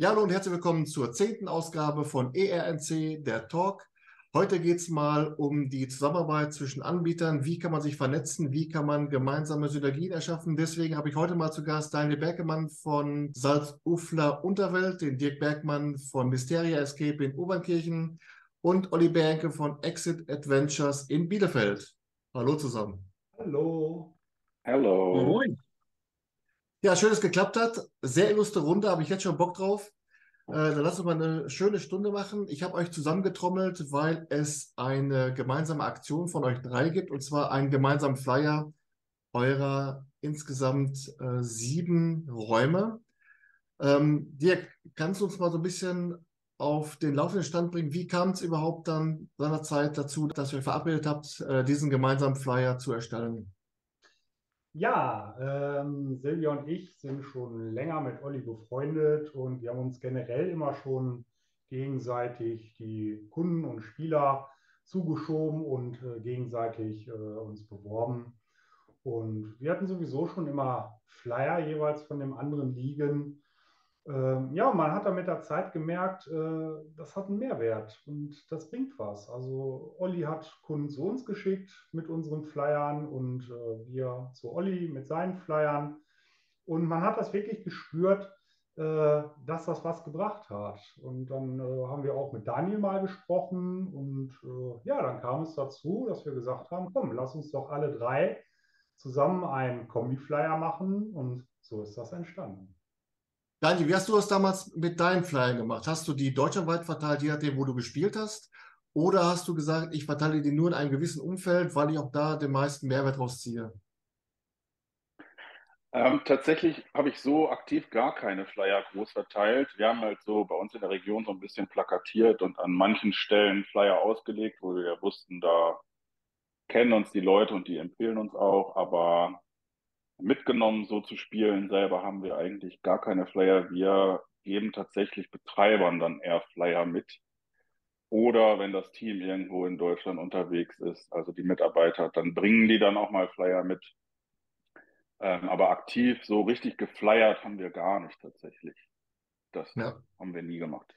Ja, hallo und herzlich willkommen zur zehnten Ausgabe von ERNC, der Talk. Heute geht es mal um die Zusammenarbeit zwischen Anbietern. Wie kann man sich vernetzen? Wie kann man gemeinsame Synergien erschaffen? Deswegen habe ich heute mal zu Gast Daniel Bergemann von Salzufler Unterwelt, den Dirk Bergmann von Mysteria Escape in Obernkirchen und Olli Berke von Exit Adventures in Bielefeld. Hallo zusammen. Hallo. Hallo. Moin. Ja, schön, dass es geklappt hat. Sehr illustre Runde, habe ich jetzt schon Bock drauf. Äh, dann lass uns mal eine schöne Stunde machen. Ich habe euch zusammengetrommelt, weil es eine gemeinsame Aktion von euch drei gibt, und zwar einen gemeinsamen Flyer eurer insgesamt äh, sieben Räume. Ähm, Dirk, kannst du uns mal so ein bisschen auf den laufenden Stand bringen? Wie kam es überhaupt dann seinerzeit dazu, dass ihr verabredet habt, äh, diesen gemeinsamen Flyer zu erstellen? Ja, ähm, Silvia und ich sind schon länger mit Olli befreundet und wir haben uns generell immer schon gegenseitig die Kunden und Spieler zugeschoben und äh, gegenseitig äh, uns beworben. Und wir hatten sowieso schon immer Flyer jeweils von dem anderen liegen. Ähm, ja, man hat dann mit der Zeit gemerkt, äh, das hat einen Mehrwert und das bringt was. Also Olli hat Kunden zu uns geschickt mit unseren Flyern und äh, wir zu Olli mit seinen Flyern. Und man hat das wirklich gespürt, äh, dass das was gebracht hat. Und dann haben wir auch mit Daniel mal gesprochen und ja, dann kam es dazu, dass wir gesagt haben, komm, lass uns doch alle drei zusammen einen Kombi-Flyer machen und so ist das entstanden. Daniel, wie hast du das damals mit deinen Flyern gemacht? Hast du die deutschlandweit verteilt, je nachdem, wo du gespielt hast? Oder hast du gesagt, ich verteile die nur in einem gewissen Umfeld, weil ich auch da den meisten Mehrwert rausziehe? Ähm, tatsächlich habe ich so aktiv gar keine Flyer groß verteilt. Wir haben halt so bei uns in der Region so ein bisschen plakatiert und an manchen Stellen Flyer ausgelegt, wo wir wussten, da kennen uns die Leute und die empfehlen uns auch. Aber mitgenommen, so zu spielen. Selber haben wir eigentlich gar keine Flyer. Wir geben tatsächlich Betreibern dann eher Flyer mit. Oder wenn das Team irgendwo in Deutschland unterwegs ist, also die Mitarbeiter, dann bringen die dann auch mal Flyer mit. Ähm, aber aktiv, so richtig geflyert haben wir gar nicht tatsächlich. Das ja. haben wir nie gemacht.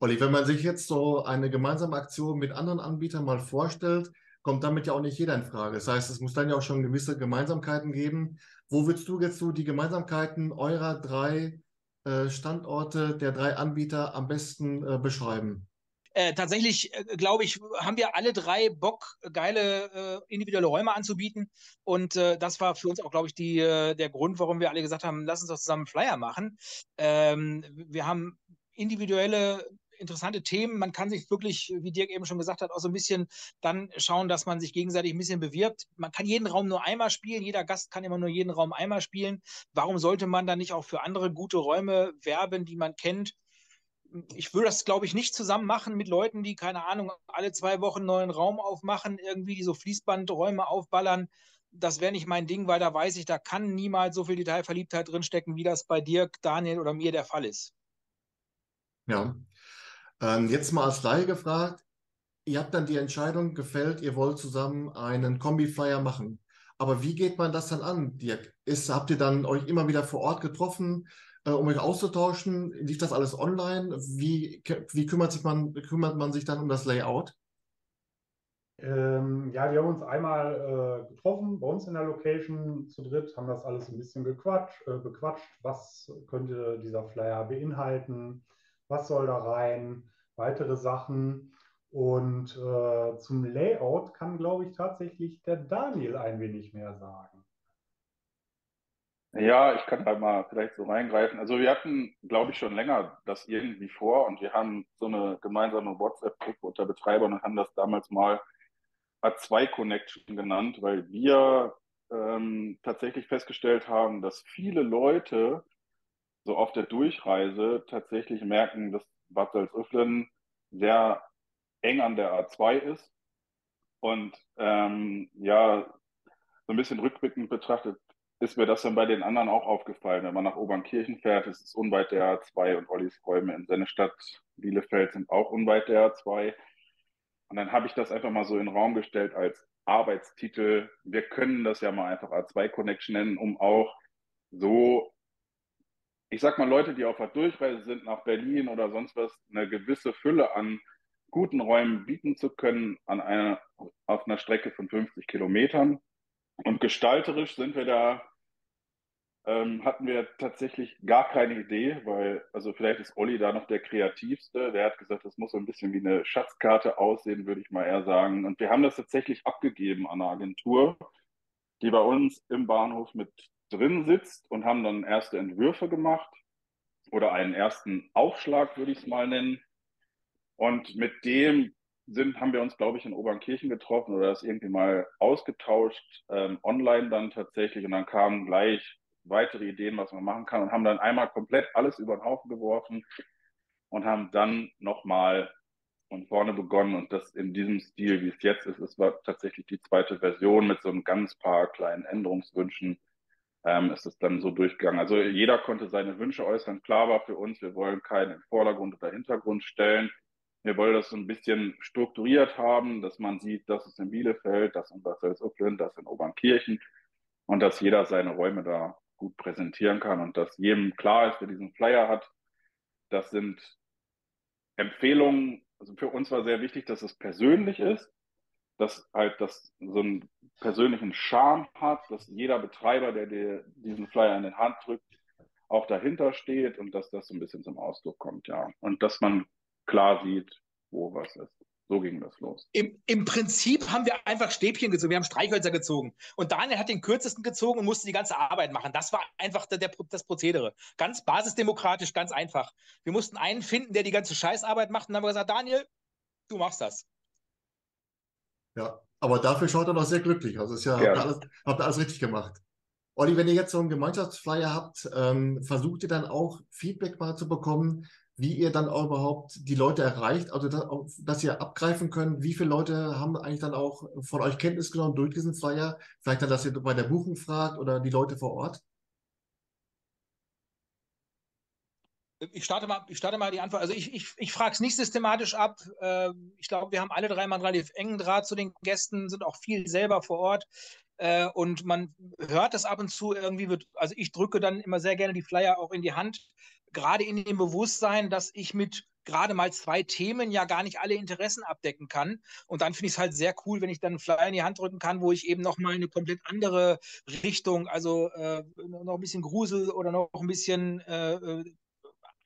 Olli, wenn man sich jetzt so eine gemeinsame Aktion mit anderen Anbietern mal vorstellt, kommt damit ja auch nicht jeder in Frage. Das heißt, es muss dann ja auch schon gewisse Gemeinsamkeiten geben. Wo würdest du jetzt so die Gemeinsamkeiten eurer drei äh, Standorte, der drei Anbieter am besten äh, beschreiben? Äh, tatsächlich, äh, glaube ich, haben wir alle drei Bock, geile äh, individuelle Räume anzubieten. Und äh, das war für uns auch, glaube ich, die, äh, der Grund, warum wir alle gesagt haben, lass uns doch zusammen Flyer machen. Ähm, wir haben individuelle interessante Themen. Man kann sich wirklich, wie Dirk eben schon gesagt hat, auch so ein bisschen dann schauen, dass man sich gegenseitig ein bisschen bewirbt. Man kann jeden Raum nur einmal spielen. Jeder Gast kann immer nur jeden Raum einmal spielen. Warum sollte man dann nicht auch für andere gute Räume werben, die man kennt? ich würde das, glaube ich, nicht zusammen machen mit Leuten, die, keine Ahnung, alle zwei Wochen neuen Raum aufmachen, irgendwie die so Fließbandräume aufballern. Das wäre nicht mein Ding, weil da weiß ich, da kann niemals so viel Detailverliebtheit drinstecken, wie das bei Dirk, Daniel oder mir der Fall ist. Ja, ähm, jetzt mal als Laie gefragt, ihr habt dann die Entscheidung gefällt, ihr wollt zusammen einen Kombi-Flyer machen. Aber wie geht man das dann an, Dirk? Ist, habt ihr dann euch immer wieder vor Ort getroffen, äh, um euch auszutauschen? Lief das alles online? Wie, wie kümmert, sich man, kümmert man sich dann um das Layout? Ähm, ja, wir haben uns einmal äh, getroffen bei uns in der Location zu dritt, haben das alles ein bisschen gequatscht, äh, bequatscht. Was könnte dieser Flyer beinhalten? Was soll da rein, weitere Sachen. Und äh, zum Layout kann, glaube ich, tatsächlich der Daniel ein wenig mehr sagen. Ja, ich kann halt mal vielleicht so reingreifen. Also wir hatten, glaube ich, schon länger das irgendwie vor und wir haben so eine gemeinsame WhatsApp-Gruppe unter Betreibern und haben das damals mal A2 Connection genannt, weil wir ähm, tatsächlich festgestellt haben, dass viele Leute so auf der Durchreise tatsächlich merken, dass Bad Salzuflen sehr eng an der A2 ist. Und ähm, ja, so ein bisschen rückblickend betrachtet, ist mir das dann bei den anderen auch aufgefallen. Wenn man nach Obernkirchen fährt, ist es unweit der A2 und Ollis Räume in Sennestadt, Bielefeld sind auch unweit der A2. Und dann habe ich das einfach mal so in den Raum gestellt als Arbeitstitel. Wir können das ja mal einfach A2 Connection nennen, um auch so ich sag mal, Leute, die auf der Durchreise sind nach Berlin oder sonst was, eine gewisse Fülle an guten Räumen bieten zu können an einer, auf einer Strecke von 50 Kilometern. Und gestalterisch sind wir da, ähm, hatten wir tatsächlich gar keine Idee, weil, also vielleicht ist Olli da noch der kreativste. Der hat gesagt, das muss so ein bisschen wie eine Schatzkarte aussehen, würde ich mal eher sagen. Und wir haben das tatsächlich abgegeben an eine Agentur, die bei uns im Bahnhof mit drin sitzt und haben dann erste Entwürfe gemacht oder einen ersten Aufschlag, würde ich es mal nennen. Und mit dem sind, haben wir uns, glaube ich, in Obernkirchen getroffen oder das irgendwie mal ausgetauscht, ähm, online dann tatsächlich. Und dann kamen gleich weitere Ideen, was man machen kann und haben dann einmal komplett alles über den Haufen geworfen und haben dann nochmal von vorne begonnen und das in diesem Stil, wie es jetzt ist, es war tatsächlich die zweite Version mit so einem ganz paar kleinen Änderungswünschen, ähm, ist es dann so durchgegangen. Also jeder konnte seine Wünsche äußern. Klar war für uns, wir wollen keinen Vordergrund oder Hintergrund stellen. Wir wollen das so ein bisschen strukturiert haben, dass man sieht, das ist in Bielefeld, das in Bad Salzuflen, das in Obernkirchen und dass jeder seine Räume da gut präsentieren kann und dass jedem klar ist, wer diesen Flyer hat. Das sind Empfehlungen. Also für uns war sehr wichtig, dass es persönlich ist, dass halt das so einen persönlichen Charme hat, dass jeder Betreiber, der dir diesen Flyer in die Hand drückt, auch dahinter steht und dass das so ein bisschen zum Ausdruck kommt, ja. Und dass man klar sieht, wo was ist. So ging das los. Im, Im Prinzip haben wir einfach Stäbchen gezogen, wir haben Streichhölzer gezogen. Und Daniel hat den kürzesten gezogen und musste die ganze Arbeit machen. Das war einfach der, der, das Prozedere. Ganz basisdemokratisch, ganz einfach. Wir mussten einen finden, der die ganze Scheißarbeit macht. Und dann haben wir gesagt, Daniel, du machst das. Ja, aber dafür schaut er noch sehr glücklich. Also ist ja, ja. Habt, ihr alles, habt ihr alles richtig gemacht. Olli, wenn ihr jetzt so einen Gemeinschaftsflyer habt, ähm, versucht ihr dann auch Feedback mal zu bekommen, wie ihr dann auch überhaupt die Leute erreicht, also dass, dass, ihr abgreifen könnt, wie viele Leute haben eigentlich dann auch von euch Kenntnis genommen durch diesen Flyer? Vielleicht dann, dass ihr bei der Buchung fragt oder die Leute vor Ort? Ich starte mal, ich starte mal die Antwort. Also ich, ich, ich frage es nicht systematisch ab. Ähm, ich glaube, wir haben alle drei mal einen relativ engen Draht zu den Gästen, sind auch viel selber vor Ort. Äh, und man hört das ab und zu irgendwie wird, also ich drücke dann immer sehr gerne die Flyer auch in die Hand gerade in dem Bewusstsein, dass ich mit gerade mal zwei Themen ja gar nicht alle Interessen abdecken kann. Und dann finde ich es halt sehr cool, wenn ich dann einen Flyer in die Hand drücken kann, wo ich eben nochmal eine komplett andere Richtung, also äh, noch ein bisschen Grusel oder noch ein bisschen äh, äh,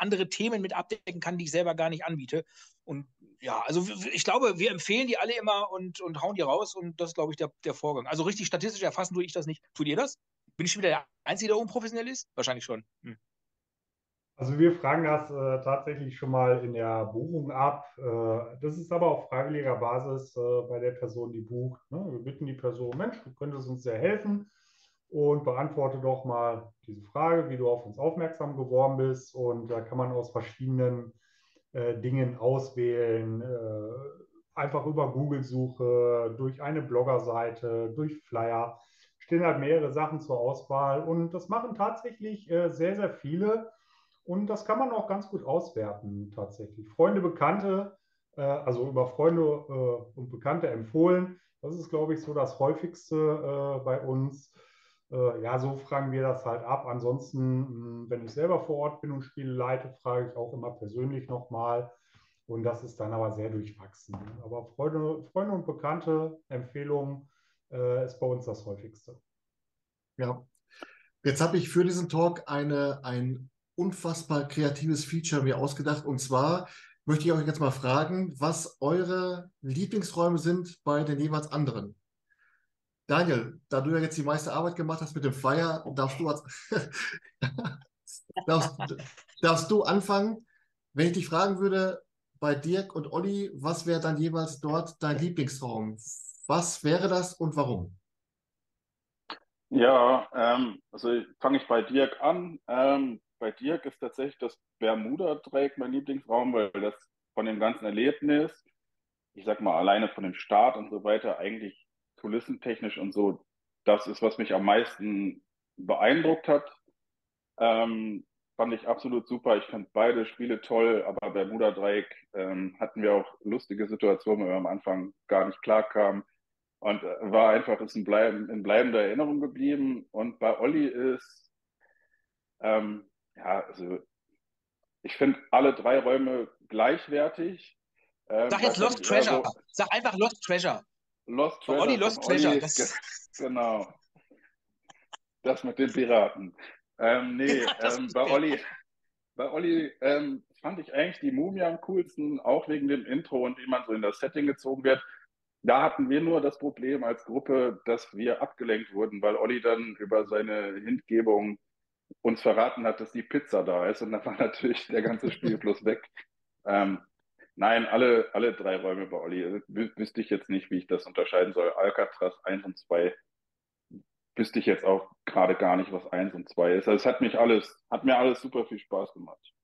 andere Themen mit abdecken kann, die ich selber gar nicht anbiete. Und ja, also ich glaube, wir empfehlen die alle immer und, und hauen die raus und das ist, glaube ich, der, der Vorgang. Also richtig statistisch erfassen tue ich das nicht. Tut ihr das? Bin ich schon wieder der Einzige, der unprofessionell ist? Wahrscheinlich schon. Hm. Also wir fragen das äh, tatsächlich schon mal in der Buchung ab. Äh, das ist aber auf freiwilliger Basis äh, bei der Person, die bucht. Ne? Wir bitten die Person, Mensch, du könntest uns sehr helfen und beantworte doch mal diese Frage, wie du auf uns aufmerksam geworden bist. Und da kann man aus verschiedenen äh, Dingen auswählen. Äh, einfach über Google-Suche, durch eine Bloggerseite, durch Flyer stehen halt mehrere Sachen zur Auswahl. Und das machen tatsächlich äh, sehr, sehr viele und das kann man auch ganz gut auswerten tatsächlich. Freunde, Bekannte, äh, also über Freunde äh, und Bekannte empfohlen. Das ist, glaube ich, so das häufigste äh, bei uns. Äh, ja, so fragen wir das halt ab. Ansonsten, hm, wenn ich selber vor Ort bin und Spiele leite, frage ich auch immer persönlich nochmal. Und das ist dann aber sehr durchwachsen. Aber Freunde, Freunde und Bekannte Empfehlungen äh, ist bei uns das häufigste. Ja, Jetzt habe ich für diesen Talk eine, ein unfassbar kreatives Feature mir ausgedacht. Und zwar möchte ich euch jetzt mal fragen, was eure Lieblingsräume sind bei den jeweils anderen. Daniel, da du ja jetzt die meiste Arbeit gemacht hast mit dem Flyer, darfst du, als, darfst, darfst du anfangen. Wenn ich dich fragen würde, bei Dirk und Olli, was wäre dann jeweils dort dein Lieblingsraum? Was wäre das und warum? Ja, ähm, also fange ich bei Dirk an. Ähm, bei Dirk ist tatsächlich das Bermuda-Dreieck mein Lieblingsraum, weil das von dem ganzen Erlebnis, ich sag mal, alleine von dem Start und so weiter, eigentlich kulissentechnisch und so, das ist, was mich am meisten beeindruckt hat. Ähm, fand ich absolut super. Ich fand beide Spiele toll, aber Bermuda-Dreieck ähm, hatten wir auch lustige Situationen, wo wir am Anfang gar nicht klar kamen. Und äh, war einfach ist ein Bleib in bleibender Erinnerung geblieben. Und bei Olli ist, ähm, Ja, also ich finde alle drei Räume gleichwertig. Ähm, Sag jetzt Lost Treasure. So Sag einfach Lost Treasure. Lost Treasure. Olli Lost Treasure. Olli, das... Genau. Das mit den Piraten. Ähm, nee, ähm, bei Olli, bei Olli ähm, fand ich eigentlich die Mumie am coolsten, auch wegen dem Intro und wie man so in das Setting gezogen wird. Da hatten wir nur das Problem als Gruppe, dass wir abgelenkt wurden, weil Olli dann über seine Hintgebung uns verraten hat, dass die Pizza da ist. Und dann war natürlich der ganze Spielfluss weg. Ähm, nein, alle, alle drei Räume bei Olli. Also, wüsste ich jetzt nicht, wie ich das unterscheiden soll. Alcatraz 1 und 2 wüsste ich jetzt auch gerade gar nicht, was 1 und 2 ist. Also es hat mich alles, hat mir alles super viel Spaß gemacht.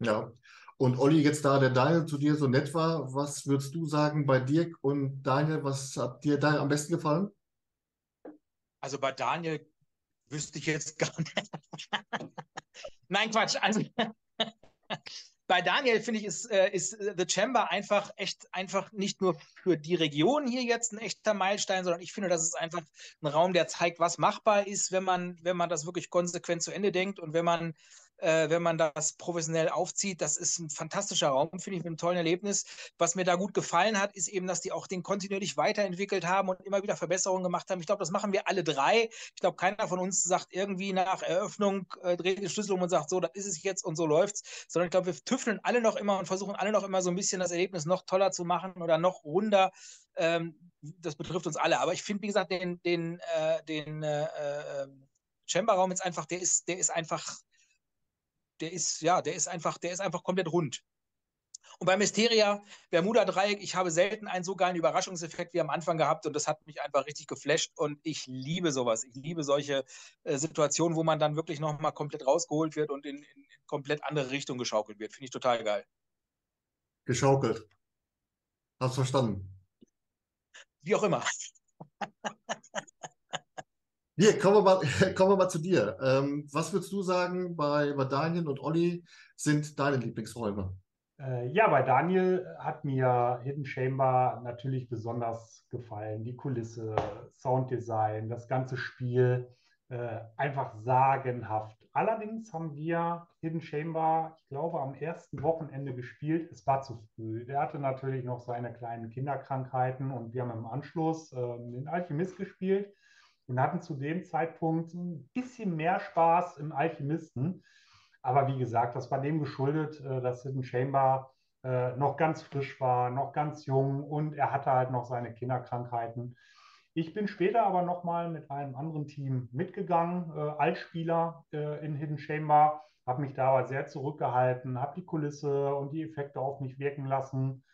Ja. Und Olli, jetzt da der Daniel zu dir so nett war, was würdest du sagen bei Dirk und Daniel, was hat dir da am besten gefallen? Also bei Daniel wüsste ich jetzt gar nicht. Nein, Quatsch. Also bei Daniel finde ich, ist, äh, ist äh, The Chamber einfach echt einfach nicht nur für die Region hier jetzt ein echter Meilenstein, sondern ich finde, das ist einfach ein Raum, der zeigt, was machbar ist, wenn man, wenn man das wirklich konsequent zu Ende denkt und wenn man äh, wenn man das professionell aufzieht. Das ist ein fantastischer Raum, finde ich, mit einem tollen Erlebnis. Was mir da gut gefallen hat, ist eben, dass die auch den kontinuierlich weiterentwickelt haben und immer wieder Verbesserungen gemacht haben. Ich glaube, das machen wir alle drei. Ich glaube, keiner von uns sagt irgendwie nach Eröffnung, äh, dreht den Schlüssel um und sagt, so, das ist es jetzt und so läuft's, sondern ich glaube, wir tüfteln alle noch immer und versuchen alle noch immer so ein bisschen das Erlebnis noch toller zu machen oder noch runder. Ähm, das betrifft uns alle. Aber ich finde, wie gesagt, den, den, äh, den äh, äh Chamberraum jetzt einfach, der ist, der ist einfach der ist, ja, der ist einfach, der ist einfach komplett rund. Und bei Mysteria, Bermuda-Dreieck, ich habe selten einen so geilen Überraschungseffekt wie am Anfang gehabt und das hat mich einfach richtig geflasht und ich liebe sowas. Ich liebe solche äh, Situationen, wo man dann wirklich nochmal komplett rausgeholt wird und in, in, in komplett andere Richtung geschaukelt wird. Finde ich total geil. Geschaukelt. Hast verstanden. Wie auch immer. Hier, kommen wir mal, kommen wir mal zu dir. Ähm, was würdest du sagen, bei, bei Daniel und Olli sind deine Lieblingsräume? Äh, ja, bei Daniel hat mir Hidden Chamber natürlich besonders gefallen. Die Kulisse, Sounddesign, das ganze Spiel, äh, einfach sagenhaft. Allerdings haben wir Hidden Chamber, ich glaube, am ersten Wochenende gespielt. Es war zu früh. Der hatte natürlich noch seine kleinen Kinderkrankheiten und wir haben im Anschluss äh, den Alchemist gespielt und hatten zu dem Zeitpunkt ein bisschen mehr Spaß im Alchemisten. Aber wie gesagt, das war dem geschuldet, äh, dass Hidden Chamber äh, noch ganz frisch war, noch ganz jung und er hatte halt noch seine Kinderkrankheiten. Ich bin später aber nochmal mit einem anderen Team mitgegangen, äh, Altspieler in Hidden Chamber, habe mich da aber sehr zurückgehalten, habe die Kulisse und die Effekte auf mich wirken lassen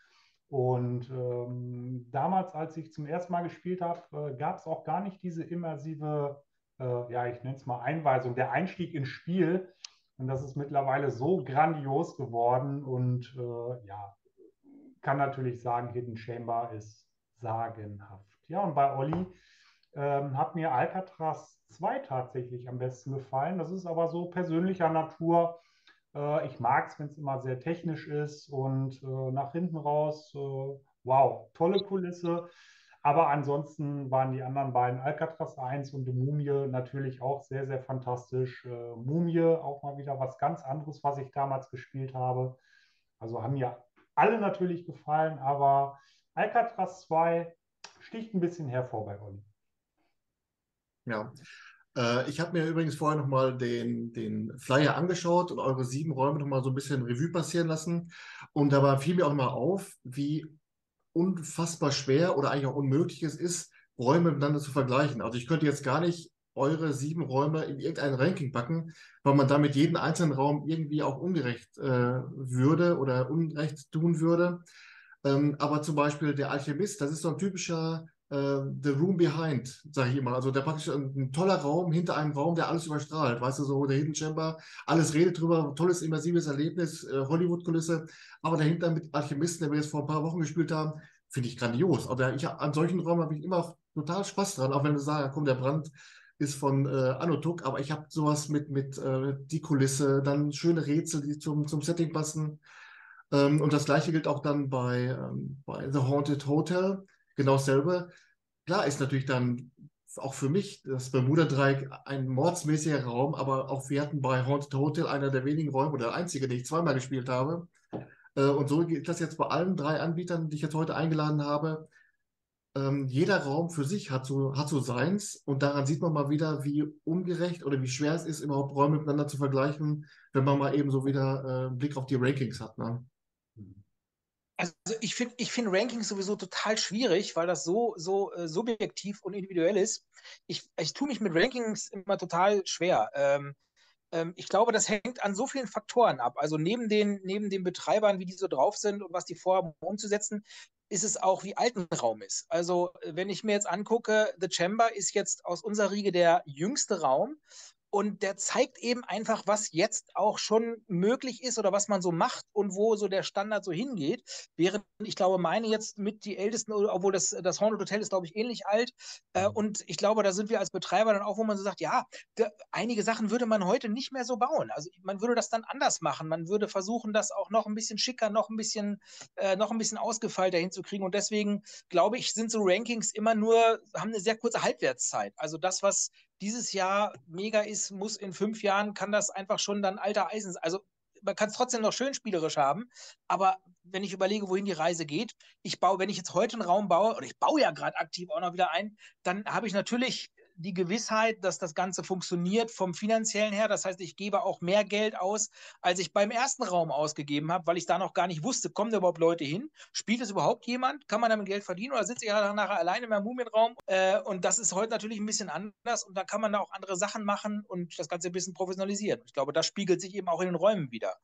und ähm, damals, als ich zum ersten Mal gespielt habe, äh, gab es auch gar nicht diese immersive, äh, ja, ich nenne es mal Einweisung, der Einstieg ins Spiel. Und das ist mittlerweile so grandios geworden und äh, ja, kann natürlich sagen, Hidden Chamber ist sagenhaft. Ja, und bei Olli ähm, hat mir Alcatraz 2 tatsächlich am besten gefallen. Das ist aber so persönlicher Natur. Äh, ich mag es, wenn es immer sehr technisch ist und äh, nach hinten raus, äh, wow, tolle Kulisse. Aber ansonsten waren die anderen beiden, Alcatraz 1 und die Mumie, natürlich auch sehr, sehr fantastisch. Äh, Mumie auch mal wieder was ganz anderes, was ich damals gespielt habe. Also haben mir alle natürlich gefallen, aber Alcatraz 2 sticht ein bisschen hervor bei Olli. Ja, ich habe mir übrigens vorher nochmal den, den Flyer angeschaut und eure sieben Räume nochmal so ein bisschen Revue passieren lassen. Und dabei fiel mir auch mal auf, wie unfassbar schwer oder eigentlich auch unmöglich es ist, Räume miteinander zu vergleichen. Also ich könnte jetzt gar nicht eure sieben Räume in irgendein Ranking packen, weil man damit jeden einzelnen Raum irgendwie auch ungerecht äh, würde oder unrecht tun würde. Ähm, aber zum Beispiel der Alchemist, das ist so ein typischer äh, The Room Behind, sage ich immer. Also der praktisch ein, ein, toller Raum hinter einem Raum, der alles überstrahlt. Weißt du, so der Hidden Chamber, alles redet drüber, tolles immersives Erlebnis, äh, Hollywood-Kulisse. Aber dahinter mit Alchemisten, der wir jetzt vor ein paar Wochen gespielt haben, finde ich grandios. Also ich, an solchen Räumen habe ich immer total Spaß dran, auch wenn du sagst, komm, der Brand ist von äh, Anotuk, aber ich habe sowas mit, mit äh, die Kulisse, dann schöne Rätsel, die zum, zum Setting passen. Ähm, und das gleiche gilt auch dann bei, ähm, bei The Haunted Hotel genau dasselbe. Klar ist natürlich dann auch für mich das Bermuda-Dreieck ein mordsmäßiger Raum, aber auch wir hatten bei Haunted Hotel einer der wenigen Räume oder der einzige, den ich zweimal gespielt habe. Äh, und so geht das jetzt bei allen drei Anbietern, die ich jetzt heute eingeladen habe. Ähm, jeder Raum für sich hat so, hat so seins und daran sieht man mal wieder, wie ungerecht oder wie schwer es ist, überhaupt Räume miteinander zu vergleichen, wenn man mal eben so wieder äh, einen Blick auf die Rankings hat. Ne? Also ich finde ich find Rankings sowieso total schwierig, weil das so, so äh, subjektiv und individuell ist. Ich, ich tue mich mit Rankings immer total schwer. Ähm, ähm, ich glaube, das hängt an so vielen Faktoren ab. Also neben den, neben den Betreibern, wie die so drauf sind und was die vorhaben umzusetzen, ist es auch, wie alt ein Raum ist. Also wenn ich mir jetzt angucke, The Chamber ist jetzt aus unserer Riege der jüngste Raum und der zeigt eben einfach, was jetzt auch schon möglich ist oder was man so macht und wo so der Standard so hingeht. Während ich glaube, meine jetzt mit die ältesten, obwohl das, das Hornet Hotel ist, glaube ich, ähnlich alt. Äh, mhm. und ich glaube, da sind wir als Betreiber dann auch, wo man so sagt, ja, da, einige Sachen würde man heute nicht mehr so bauen. Also man würde das dann anders machen. Man würde versuchen, das auch noch ein bisschen schicker, noch ein bisschen, äh, noch ein bisschen ausgefeilter hinzukriegen. Und deswegen glaube ich, sind so Rankings immer nur, haben eine sehr kurze Halbwertszeit. Also das, was dieses Jahr mega ist, muss in fünf Jahren, kann das einfach schon dann alter Eisen sein. Also man kann es trotzdem noch schön spielerisch haben, aber wenn ich überlege, wohin die Reise geht, ich baue, wenn ich jetzt heute einen Raum baue, oder ich baue ja gerade aktiv auch noch wieder ein, dann habe ich natürlich die Gewissheit, dass das Ganze funktioniert vom finanziellen her. Das heißt, ich gebe auch mehr Geld aus, als ich beim ersten Raum ausgegeben habe, weil ich da noch gar nicht wusste, kommen da überhaupt Leute hin? Spielt es überhaupt jemand? Kann man damit Geld verdienen oder sitze ich ja nachher alleine in meinem Mumienraum? Äh, und das ist heute natürlich ein bisschen anders und da kann man da auch andere Sachen machen und das Ganze ein bisschen professionalisieren. Ich glaube, das spiegelt sich eben auch in den Räumen wieder.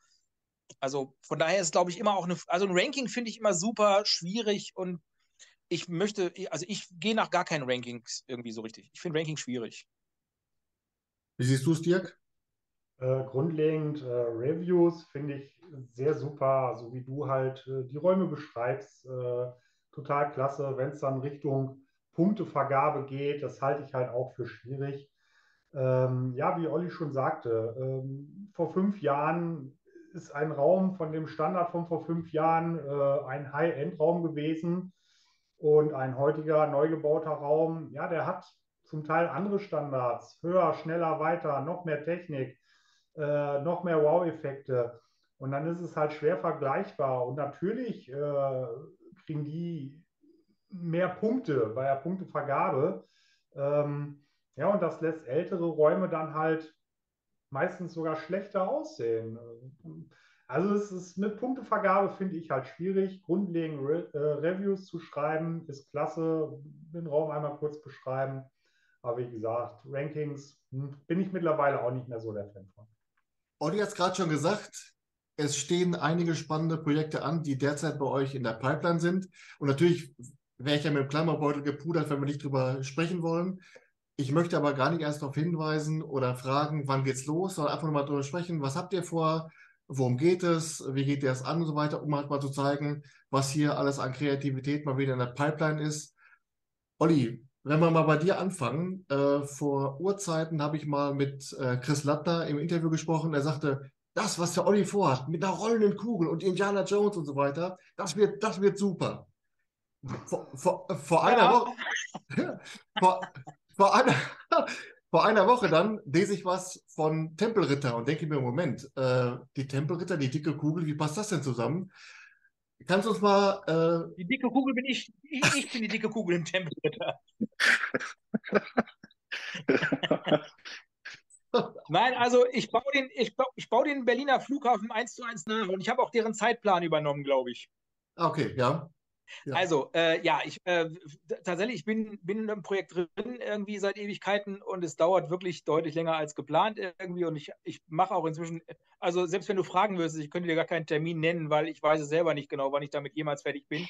Also von daher ist, glaube ich, immer auch eine, also ein Ranking finde ich immer super schwierig und ich möchte, also ich gehe nach gar keinen Rankings irgendwie so richtig. Ich finde Rankings schwierig. Wie siehst du es, Dirk? Äh, grundlegend äh, Reviews finde ich sehr super, so wie du halt äh, die Räume beschreibst. Äh, total klasse. Wenn es dann Richtung Punktevergabe geht, das halte ich halt auch für schwierig. Ähm, ja, wie Olli schon sagte, ähm, vor fünf Jahren ist ein Raum von dem Standard von vor fünf Jahren äh, ein High-End-Raum gewesen und ein heutiger neu gebauter Raum, ja, der hat zum Teil andere Standards, höher, schneller, weiter, noch mehr Technik, äh, noch mehr Wow-Effekte. Und dann ist es halt schwer vergleichbar. Und natürlich äh, kriegen die mehr Punkte bei der Punktevergabe. Ähm, ja, und das lässt ältere Räume dann halt meistens sogar schlechter aussehen. Also es ist mit Punktevergabe finde ich halt schwierig. Grundlegend Re äh, Reviews zu schreiben ist klasse. Den Raum einmal kurz beschreiben. Aber wie gesagt, Rankings hm, bin ich mittlerweile auch nicht mehr so der Fan von. Olli hat es gerade schon gesagt, es stehen einige spannende Projekte an, die derzeit bei euch in der Pipeline sind. Und natürlich wäre ich ja mit dem Klammerbeutel gepudert, wenn wir nicht drüber sprechen wollen. Ich möchte aber gar nicht erst darauf hinweisen oder fragen, wann geht's los, sondern einfach nur mal drüber sprechen. Was habt ihr vor? Worum geht es, wie geht ihr es an und so weiter, um halt mal zu zeigen, was hier alles an Kreativität mal wieder in der Pipeline ist. Olli, wenn wir mal bei dir anfangen, äh, vor Urzeiten habe ich mal mit äh, Chris Lattner im Interview gesprochen. Er sagte, das, was der Olli vorhat, mit einer rollenden Kugel und Indiana Jones und so weiter, das wird, das wird super. Vor, vor, vor einer ja. Woche, vor, vor, einer, vor einer Woche dann lese ich was von Tempelritter und denke mir, Moment, äh, die Tempelritter, die dicke Kugel, wie passt das denn zusammen? Kannst du uns mal. Äh... Die dicke Kugel bin ich, ich, ich bin die dicke Kugel im Tempelritter. Nein, also ich baue den, ich baue, ich baue den Berliner Flughafen 1 zu 1 nach und ich habe auch deren Zeitplan übernommen, glaube ich. Okay, ja. Ja. Also, äh, ja, ich äh, tatsächlich, ich bin, bin in einem Projekt drin irgendwie seit Ewigkeiten und es dauert wirklich deutlich länger als geplant irgendwie und ich, ich mache auch inzwischen, also selbst wenn du fragen würdest, ich könnte dir gar keinen Termin nennen, weil ich weiß es selber nicht genau, wann ich damit jemals fertig bin.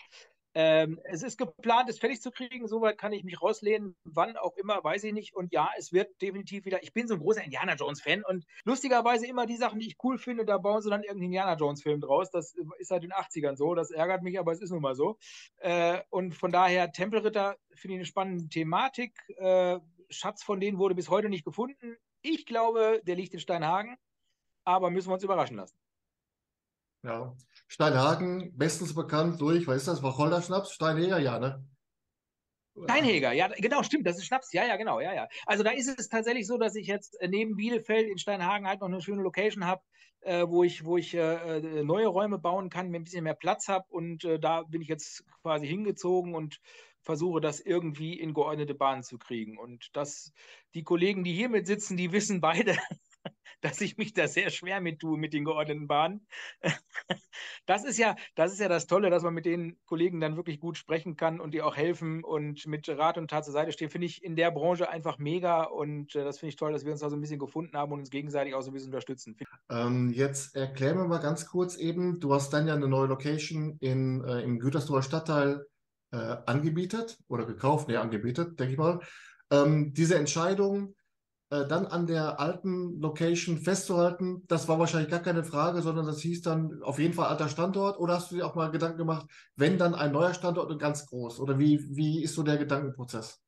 Ähm, es ist geplant, es fertig zu kriegen. Soweit kann ich mich rauslehnen. Wann auch immer, weiß ich nicht. Und ja, es wird definitiv wieder. Ich bin so ein großer Indiana Jones-Fan und lustigerweise immer die Sachen, die ich cool finde, da bauen sie dann irgendeinen Indiana Jones-Film draus. Das ist seit den 80ern so. Das ärgert mich, aber es ist nun mal so. Äh, und von daher, Tempelritter finde ich eine spannende Thematik. Äh, Schatz von denen wurde bis heute nicht gefunden. Ich glaube, der liegt in Steinhagen, aber müssen wir uns überraschen lassen. Ja, Steinhagen, bestens bekannt durch, was ist das, Wacholder-Schnaps? Steinjäger, ja, ne? Steinheger, ja, genau, stimmt, das ist Schnaps, ja, ja, genau, ja, ja. Also da ist es tatsächlich so, dass ich jetzt äh, neben Bielefeld in Steinhagen halt noch eine schöne Location habe, äh, wo ich, wo ich äh, äh, neue Räume bauen kann, mir ein bisschen mehr Platz habe und äh, da bin ich jetzt quasi hingezogen und versuche das irgendwie in geordnete Bahnen zu kriegen. Und das, die Kollegen, die hier mit sitzen, die wissen beide, dass ich mich da sehr schwer mit tue mit den geordneten Bahnen. Das ist ja, das ist ja das Tolle, dass man mit den Kollegen dann wirklich gut sprechen kann und die auch helfen und mit Rat und Tat zur Seite stehen, finde ich in der Branche einfach mega und äh, das finde ich toll, dass wir uns da so ein bisschen gefunden haben und uns gegenseitig auch so ein bisschen unterstützen. Ähm, jetzt erklären wir mal ganz kurz eben, du hast dann ja eine neue Location in, äh, im Gütersloher Stadtteil äh, angebietet oder gekauft, nee, angebietet, denke ich mal. Ähm, diese Entscheidung, äh, dann an der alten Location festzuhalten, das war wahrscheinlich gar keine Frage, sondern das hieß dann auf jeden Fall alter Standort. Oder hast du dir auch mal Gedanken gemacht, wenn dann ein neuer Standort und ganz groß? Oder wie, wie ist so der Gedankenprozess?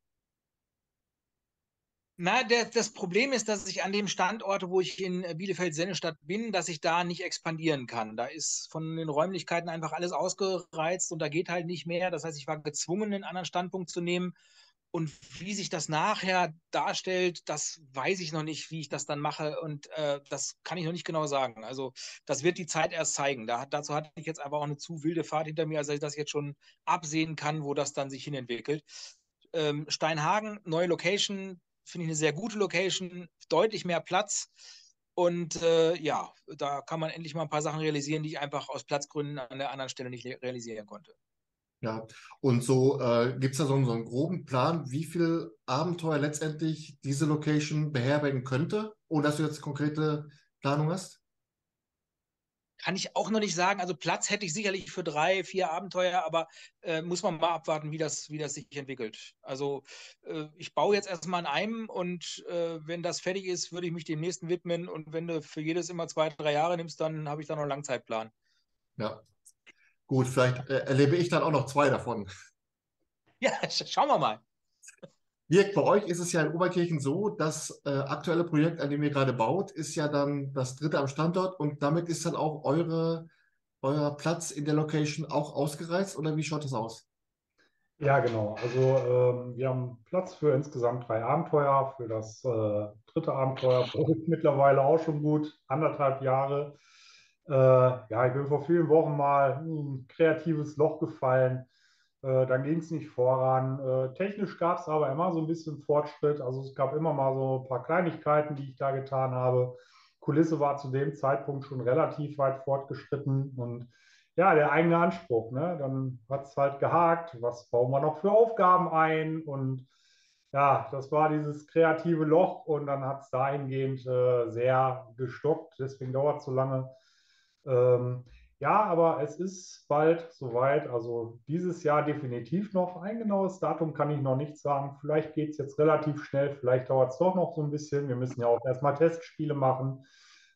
Na, der, das Problem ist, dass ich an dem Standort, wo ich in Bielefeld-Sennestadt bin, dass ich da nicht expandieren kann. Da ist von den Räumlichkeiten einfach alles ausgereizt und da geht halt nicht mehr. Das heißt, ich war gezwungen, einen anderen Standpunkt zu nehmen und wie sich das nachher darstellt, das weiß ich noch nicht, wie ich das dann mache. Und äh, das kann ich noch nicht genau sagen. Also das wird die Zeit erst zeigen. Da, dazu hatte ich jetzt einfach auch eine zu wilde Fahrt hinter mir, als ich das jetzt schon absehen kann, wo das dann sich hinentwickelt. Ähm, Steinhagen, neue Location, finde ich eine sehr gute Location, deutlich mehr Platz. Und äh, ja, da kann man endlich mal ein paar Sachen realisieren, die ich einfach aus Platzgründen an der anderen Stelle nicht realisieren konnte. Ja, und so äh, gibt es da so, so, einen groben Plan, wie viel Abenteuer letztendlich diese Location beherbergen könnte, ohne dass du jetzt konkrete Planung hast? Kann ich auch noch nicht sagen. Also Platz hätte ich sicherlich für drei, vier Abenteuer, aber äh, muss man mal abwarten, wie das, wie das sich entwickelt. Also äh, ich baue jetzt erstmal an einem und äh, wenn das fertig ist, würde ich mich dem nächsten widmen. Und wenn du für jedes immer zwei, drei Jahre nimmst, dann habe ich da noch einen Langzeitplan. Ja, Gut, vielleicht äh, erlebe ich dann auch noch zwei davon. Ja, schauen wir mal. Dirk, bei euch ist es ja in Oberkirchen so, das äh, aktuelle Projekt, an dem ihr gerade baut, ist ja dann das dritte am Standort und damit ist dann auch eure, euer Platz in der Location auch ausgereizt oder wie schaut das aus? Ja, genau. Also ähm, wir haben Platz für insgesamt drei Abenteuer. Für das äh, dritte Abenteuer brauche ich mittlerweile auch schon gut anderthalb Jahre. Äh, ja, ich bin vor vielen Wochen mal ein kreatives Loch gefallen. Äh, dann ging es nicht voran. Äh, technisch gab es aber immer so ein bisschen Fortschritt. Also es gab immer mal so ein paar Kleinigkeiten, die ich da getan habe. Kulisse war zu dem Zeitpunkt schon relativ weit fortgeschritten und ja, der eigene Anspruch. Ne? Dann hat es halt gehakt. Was bauen wir noch für Aufgaben ein? Und ja, das war dieses kreative Loch und dann hat es dahingehend äh, sehr gestockt. Deswegen dauert es so lange. Ähm, ja, aber es ist bald soweit. Also dieses Jahr definitiv noch. Ein genaues Datum kann ich noch nicht sagen. Vielleicht geht es jetzt relativ schnell, vielleicht dauert es doch noch so ein bisschen. Wir müssen ja auch erstmal Testspiele machen.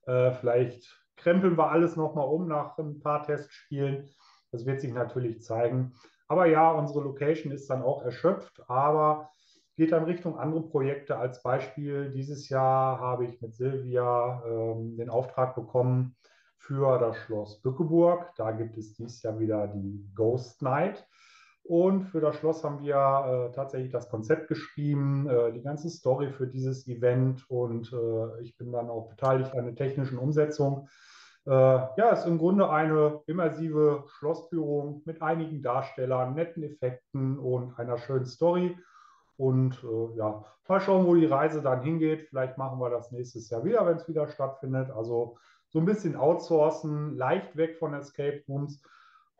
Äh, vielleicht krempeln wir alles nochmal um nach ein paar Testspielen. Das wird sich natürlich zeigen. Aber ja, unsere Location ist dann auch erschöpft, aber geht dann Richtung andere Projekte. Als Beispiel, dieses Jahr habe ich mit Silvia ähm, den Auftrag bekommen, für das Schloss Bückeburg. Da gibt es dieses Jahr wieder die Ghost Night. Und für das Schloss haben wir äh, tatsächlich das Konzept geschrieben, äh, die ganze Story für dieses Event und äh, ich bin dann auch beteiligt an der technischen Umsetzung. Äh, ja, ist im Grunde eine immersive Schlossführung mit einigen Darstellern, netten Effekten und einer schönen Story. Und äh, ja, mal schauen, wo die Reise dann hingeht. Vielleicht machen wir das nächstes Jahr wieder, wenn es wieder stattfindet. Also so ein bisschen outsourcen, leicht weg von Escape Rooms.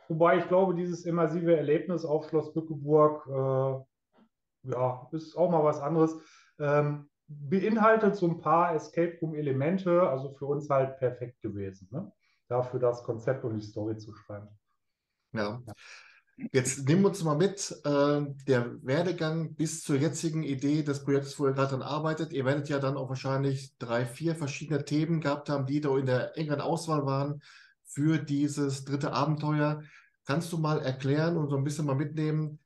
Wobei ich glaube, dieses immersive Erlebnis auf Schloss Bückeburg, äh, ja, ist auch mal was anderes. Ähm, beinhaltet so ein paar Escape Room-Elemente, also für uns halt perfekt gewesen, ne? dafür das Konzept und die Story zu schreiben. Ja. ja. Jetzt nehmen wir uns mal mit, äh, der Werdegang bis zur jetzigen Idee des Projektes, wo ihr gerade dran arbeitet. Ihr werdet ja dann auch wahrscheinlich drei, vier verschiedene Themen gehabt haben, die da in der engeren Auswahl waren für dieses dritte Abenteuer. Kannst du mal erklären und so ein bisschen mal mitnehmen,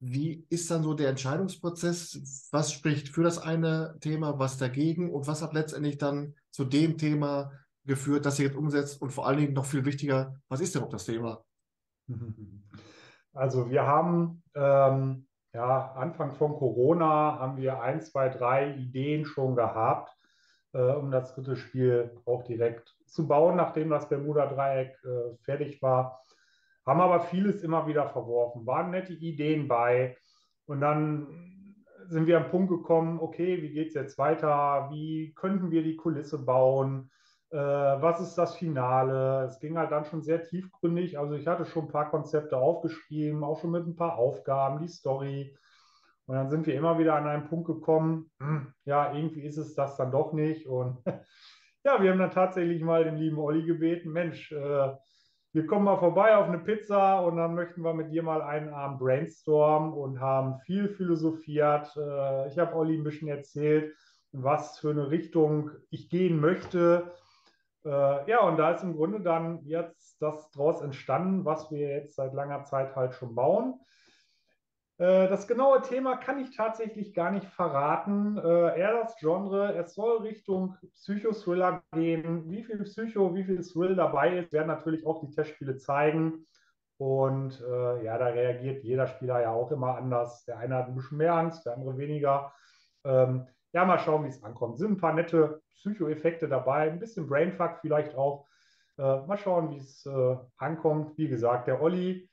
wie ist dann so der Entscheidungsprozess? Was spricht für das eine Thema, was dagegen und was hat letztendlich dann zu dem Thema geführt, das ihr jetzt umsetzt? Und vor allen Dingen noch viel wichtiger, was ist denn auch das Thema? Also wir haben ähm, ja, Anfang von Corona haben wir ein, zwei, drei Ideen schon gehabt, äh, um das dritte Spiel auch direkt zu bauen, nachdem das Bermuda-Dreieck äh, fertig war. Haben aber vieles immer wieder verworfen. Waren nette Ideen bei. Und dann sind wir am Punkt gekommen, okay, wie geht es jetzt weiter? Wie könnten wir die Kulisse bauen? Äh, was ist das Finale? Es ging halt dann schon sehr tiefgründig. Also ich hatte schon ein paar Konzepte aufgeschrieben, auch schon mit ein paar Aufgaben, die Story. Und dann sind wir immer wieder an einen Punkt gekommen, hm, ja, irgendwie ist es das dann doch nicht. Und ja, wir haben dann tatsächlich mal den lieben Olli gebeten, Mensch, äh, wir kommen mal vorbei auf eine Pizza und dann möchten wir mit dir mal einen Abend brainstormen und haben viel philosophiert. Äh, ich habe Olli ein bisschen erzählt, was für eine Richtung ich gehen möchte. Äh, ja, und da ist im Grunde dann jetzt das daraus entstanden, was wir jetzt seit langer Zeit halt schon bauen. Äh, das genaue Thema kann ich tatsächlich gar nicht verraten. Äh, eher das Genre, es soll Richtung Psychothriller gehen. Wie viel Psycho, wie viel Thrill dabei ist, werden natürlich auch die Testspiele zeigen. Und äh, ja, da reagiert jeder Spieler ja auch immer anders. Der eine hat ein bisschen mehr Angst, der andere weniger. Ähm, ja, mal schauen, wie es ankommt. Sind ein paar nette Psycho-Effekte dabei, ein bisschen Brainfuck vielleicht auch. Äh, mal schauen, wie es äh, ankommt. Wie gesagt, der Olli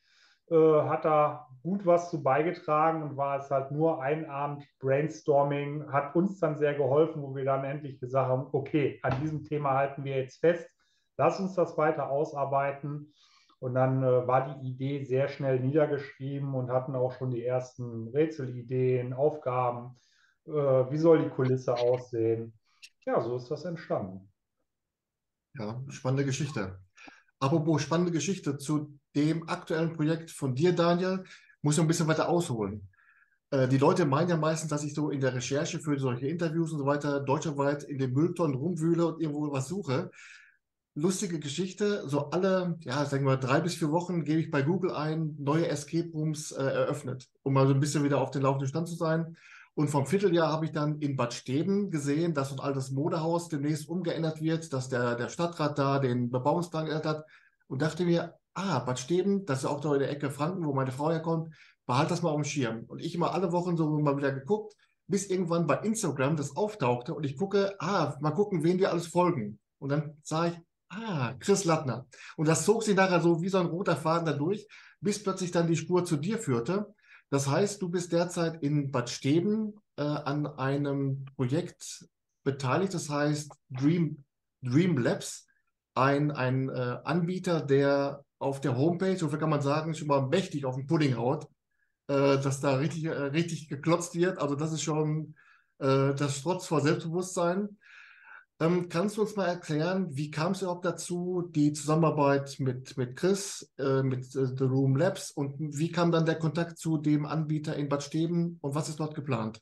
äh, hat da gut was zu beigetragen und war es halt nur ein Abend Brainstorming, hat uns dann sehr geholfen, wo wir dann endlich gesagt haben, okay, an diesem Thema halten wir jetzt fest, lass uns das weiter ausarbeiten. Und dann äh, war die Idee sehr schnell niedergeschrieben und hatten auch schon die ersten Rätselideen, Aufgaben, äh, wie soll die Kulisse aussehen. Ja, so ist das entstanden. Ja, spannende Geschichte. Apropos spannende Geschichte zu dem aktuellen Projekt von dir, Daniel, muss ich ein bisschen weiter ausholen. Äh, die Leute meinen ja meistens, dass ich so in der Recherche für solche Interviews und so weiter deutschlandweit in den Mülltonnen rumwühle und irgendwo was suche. Lustige Geschichte, so alle, ja, sagen wir drei bis vier Wochen gebe ich bei Google ein, neue Escape Rooms äh, eröffnet, um mal so ein bisschen wieder auf den laufenden Stand zu sein. Und vom Vierteljahr habe ich dann in Bad Steben gesehen, dass ein altes Modehaus demnächst umgeändert wird, dass der, der Stadtrat da den Bebauungsplan geändert hat und dachte mir, ah, Bad Steben, das ist auch da in der Ecke Franken, wo meine Frau herkommt, behalt das mal auf dem Schirm. Und ich immer alle Wochen so mal wieder geguckt, bis irgendwann bei Instagram das auftauchte und ich gucke, ah, mal gucken, wen wir alles folgen. Und dann sah ich, ah, Chris Lattner. Und das zog sich nachher so wie so ein roter Faden da durch, bis plötzlich dann die Spur zu dir führte. Das heißt, du bist derzeit in Bad Steben äh, an einem Projekt beteiligt, das heißt Dream, Dream Labs, ein, ein äh, Anbieter, der auf der Homepage, so viel kann man sagen, schon mal mächtig auf den Pudding haut, äh, dass da richtig, äh, richtig geklotzt wird. Also das ist schon äh, das Strotz vor Selbstbewusstsein. Ähm, kannst du uns mal erklären, wie kam es überhaupt dazu, die Zusammenarbeit mit, mit Chris, äh, mit äh, The Room Labs und wie kam dann der Kontakt zu dem Anbieter in Bad Steben und was ist dort geplant?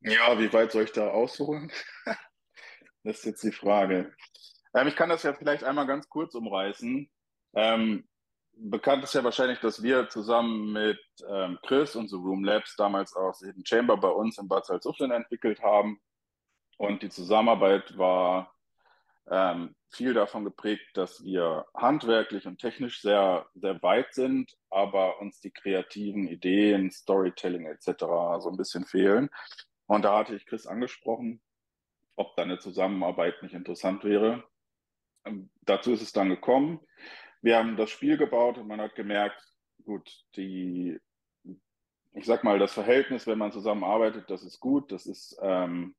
Ja, wie weit soll ich da ausholen? das ist jetzt die Frage. Ähm, ich kann das ja vielleicht einmal ganz kurz umreißen. Ähm, bekannt ist ja wahrscheinlich, dass wir zusammen mit ähm, Chris und The Room Labs damals auch Hidden Chamber bei uns in Bad Salzuflen entwickelt haben. Und die Zusammenarbeit war ähm, viel davon geprägt, dass wir handwerklich und technisch sehr, sehr weit sind, aber uns die kreativen Ideen, Storytelling etc. so ein bisschen fehlen. Und da hatte ich Chris angesprochen, ob da eine Zusammenarbeit nicht interessant wäre. Ähm, dazu ist es dann gekommen. Wir haben das Spiel gebaut und man hat gemerkt, gut, die, ich sag mal, das Verhältnis, wenn man zusammenarbeitet, das ist gut, das ist ähm,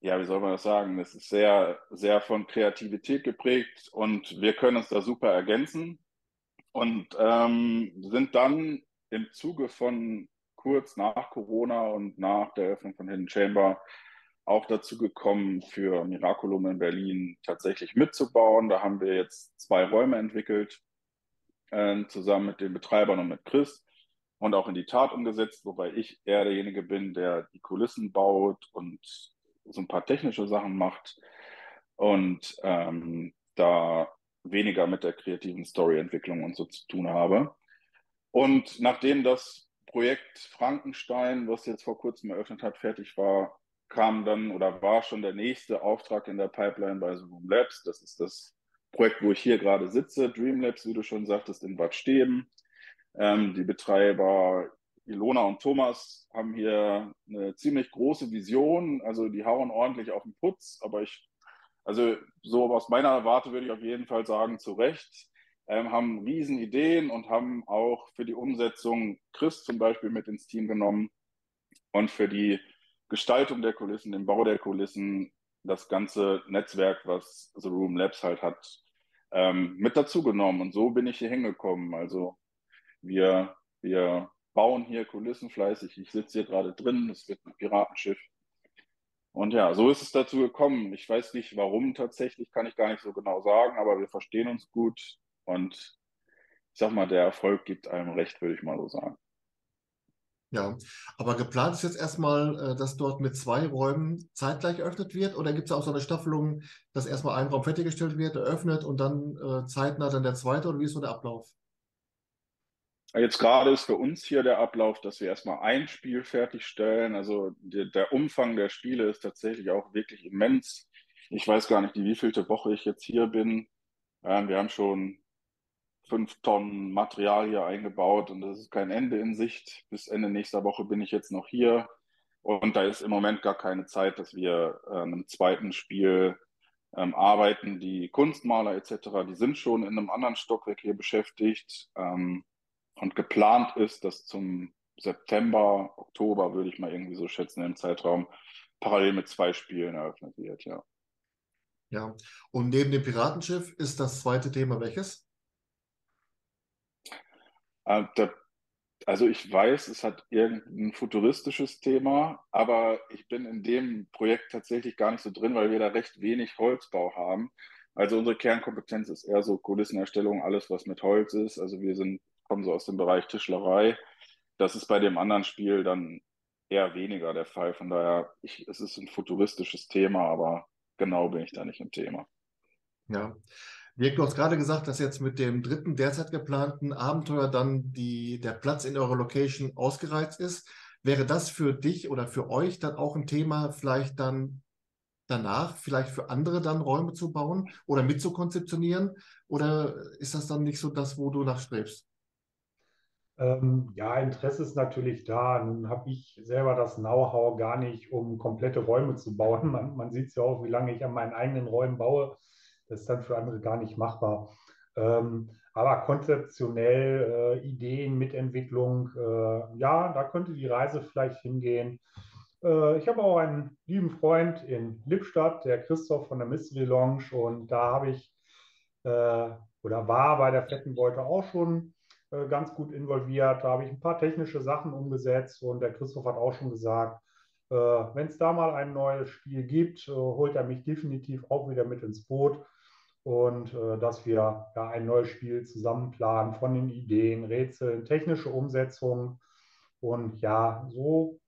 ja, wie soll man das sagen? Das ist sehr, sehr von Kreativität geprägt und wir können uns da super ergänzen und ähm, sind dann im Zuge von kurz nach Corona und nach der Eröffnung von Hidden Chamber auch dazu gekommen, für Miraculum in Berlin tatsächlich mitzubauen. Da haben wir jetzt zwei Räume entwickelt, äh, zusammen mit den Betreibern und mit Chris und auch in die Tat umgesetzt, wobei ich eher derjenige bin, der die Kulissen baut und so ein paar technische Sachen macht und ähm, da weniger mit der kreativen Storyentwicklung und so zu tun habe. Und nachdem das Projekt Frankenstein, was jetzt vor kurzem eröffnet hat, fertig war, kam dann oder war schon der nächste Auftrag in der Pipeline bei Zoom Labs. Das ist das Projekt, wo ich hier gerade sitze, Dream Labs, wie du schon sagtest, in Bad Steben. Ähm, die Betreiber Ilona und Thomas haben hier eine ziemlich große Vision. Also die hauen ordentlich auf den Putz, aber ich, also so aus meiner Warte würde ich auf jeden Fall sagen, zu Recht. Ähm, haben riesen Ideen und haben auch für die Umsetzung Chris zum Beispiel mit ins Team genommen und für die Gestaltung der Kulissen, den Bau der Kulissen, das ganze Netzwerk, was The Room Labs halt hat, ähm, mit dazu genommen. Und so bin ich hier hingekommen. Also wir, wir bauen hier Kulissen fleißig. Ich sitze hier gerade drin, es wird ein Piratenschiff. Und ja, so ist es dazu gekommen. Ich weiß nicht, warum tatsächlich, kann ich gar nicht so genau sagen, aber wir verstehen uns gut und ich sag mal, der Erfolg gibt einem recht, würde ich mal so sagen. Ja, aber geplant ist jetzt erstmal, äh, dass dort mit zwei Räumen zeitgleich eröffnet wird oder gibt es auch so eine Staffelung, dass erstmal ein Raum fertiggestellt wird, eröffnet und dann äh, zeitnah dann der zweite oder wie ist so der Ablauf? Jetzt gerade ist für uns hier der Ablauf, dass wir erstmal ein Spiel fertigstellen. Also der, der Umfang der Spiele ist tatsächlich auch wirklich immens. Ich weiß gar nicht, wie wievielte Woche ich jetzt hier bin. Ähm, wir haben schon fünf Tonnen Material hier eingebaut und das ist kein Ende in Sicht. Bis Ende nächster Woche bin ich jetzt noch hier. Und da ist im Moment gar keine Zeit, dass wir äh, einem zweiten Spiel ähm, arbeiten. Die Kunstmaler etc., die sind schon in einem anderen Stockwerk hier beschäftigt. Ähm, und geplant ist, dass zum September, Oktober, würde ich mal irgendwie so schätzen, im Zeitraum parallel mit zwei Spielen eröffnet wird, ja. Ja, und neben dem Piratenschiff ist das zweite Thema welches? Äh, also ich weiß, es hat irgendein futuristisches Thema, aber ich bin in dem Projekt tatsächlich gar nicht so drin, weil wir da recht wenig Holzbau haben. Also unsere Kernkompetenz ist eher so Kulissenerstellung, alles was mit Holz ist. Also wir sind, kommen so aus dem Bereich Tischlerei. Das ist bei dem anderen Spiel dann eher weniger der Fall. Von daher, ich, es ist ein futuristisches Thema, aber genau bin ich da nicht im Thema. Ja, Dirk, du hast gerade gesagt, dass jetzt mit dem dritten derzeit geplanten Abenteuer dann die, der Platz in eurer Location ausgereizt ist. Wäre das für dich oder für euch dann auch ein Thema, vielleicht dann danach, vielleicht für andere dann Räume zu bauen oder mitzukonzeptionieren? Oder ist das dann nicht so das, wo du nachstrebst? Ähm, ja, Interesse ist natürlich da. Nun habe ich selber das Know-how gar nicht, um komplette Räume zu bauen. Man, man sieht es ja auch, wie lange ich an meinen eigenen Räumen baue. Das ist dann für andere gar nicht machbar. Ähm, aber konzeptionell äh, Ideen, Mitentwicklung, äh, ja, da könnte die Reise vielleicht hingehen. Äh, ich habe auch einen lieben Freund in Lippstadt, der Christoph von der Mystery Lounge, und da habe ich äh, oder war bei der Fetten Beute auch schon ganz gut involviert. Da habe ich ein paar technische Sachen umgesetzt und der Christoph hat auch schon gesagt, äh, wenn es da mal ein neues Spiel gibt, holt er mich definitiv auch wieder mit ins Boot und äh, dass wir ja, ein neues Spiel zusammen planen von den Ideen, Rätseln, technische Umsetzung. Und ja, so